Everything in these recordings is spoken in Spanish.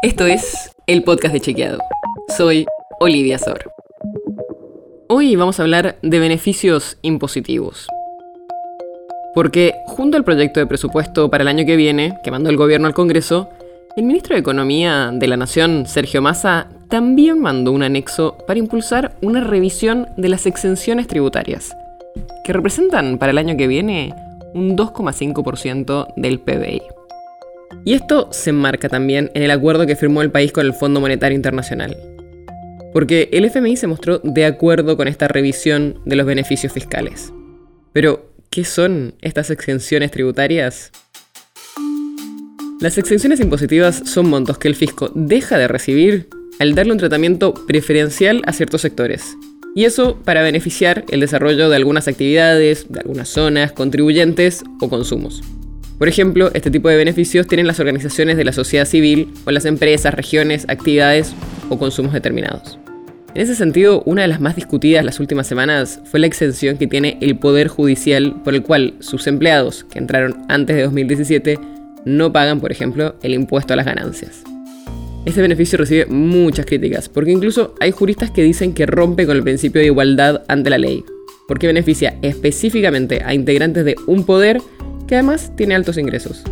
Esto es el podcast de Chequeado. Soy Olivia Sor. Hoy vamos a hablar de beneficios impositivos. Porque junto al proyecto de presupuesto para el año que viene, que mandó el gobierno al Congreso, el ministro de Economía de la Nación, Sergio Massa, también mandó un anexo para impulsar una revisión de las exenciones tributarias, que representan para el año que viene un 2,5% del PBI. Y esto se enmarca también en el acuerdo que firmó el país con el Fondo Monetario Internacional. Porque el FMI se mostró de acuerdo con esta revisión de los beneficios fiscales. Pero, ¿qué son estas exenciones tributarias? Las exenciones impositivas son montos que el fisco deja de recibir al darle un tratamiento preferencial a ciertos sectores. Y eso para beneficiar el desarrollo de algunas actividades, de algunas zonas, contribuyentes o consumos. Por ejemplo, este tipo de beneficios tienen las organizaciones de la sociedad civil o las empresas, regiones, actividades o consumos determinados. En ese sentido, una de las más discutidas las últimas semanas fue la exención que tiene el Poder Judicial por el cual sus empleados, que entraron antes de 2017, no pagan, por ejemplo, el impuesto a las ganancias. Este beneficio recibe muchas críticas, porque incluso hay juristas que dicen que rompe con el principio de igualdad ante la ley, porque beneficia específicamente a integrantes de un poder que además tiene altos ingresos.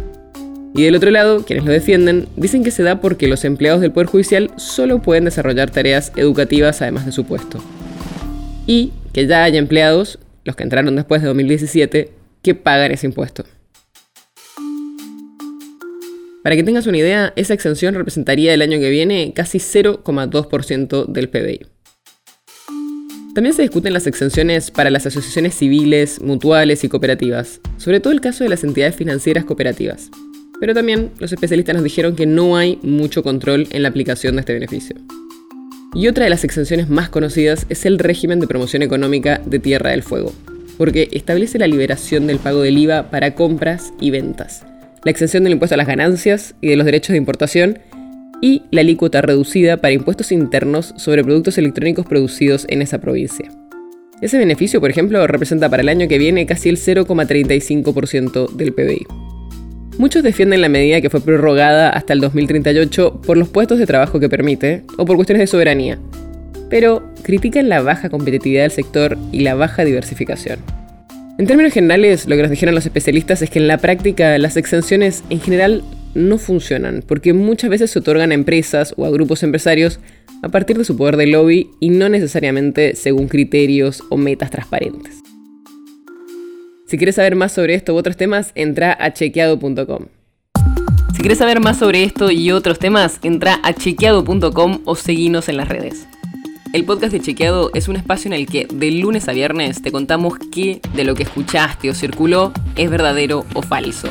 Y del otro lado, quienes lo defienden dicen que se da porque los empleados del Poder Judicial solo pueden desarrollar tareas educativas además de su puesto. Y que ya hay empleados, los que entraron después de 2017, que pagan ese impuesto. Para que tengas una idea, esa exención representaría el año que viene casi 0,2% del PBI. También se discuten las exenciones para las asociaciones civiles, mutuales y cooperativas, sobre todo el caso de las entidades financieras cooperativas. Pero también los especialistas nos dijeron que no hay mucho control en la aplicación de este beneficio. Y otra de las exenciones más conocidas es el régimen de promoción económica de Tierra del Fuego, porque establece la liberación del pago del IVA para compras y ventas, la exención del impuesto a las ganancias y de los derechos de importación y la alícuota reducida para impuestos internos sobre productos electrónicos producidos en esa provincia. Ese beneficio, por ejemplo, representa para el año que viene casi el 0,35% del PBI. Muchos defienden la medida que fue prorrogada hasta el 2038 por los puestos de trabajo que permite o por cuestiones de soberanía, pero critican la baja competitividad del sector y la baja diversificación. En términos generales, lo que nos dijeron los especialistas es que en la práctica las exenciones en general no funcionan, porque muchas veces se otorgan a empresas o a grupos empresarios a partir de su poder de lobby y no necesariamente según criterios o metas transparentes. Si quieres saber más sobre esto u otros temas, entra a chequeado.com. Si quieres saber más sobre esto y otros temas, entra a chequeado.com o seguinos en las redes. El podcast de Chequeado es un espacio en el que de lunes a viernes te contamos qué de lo que escuchaste o circuló es verdadero o falso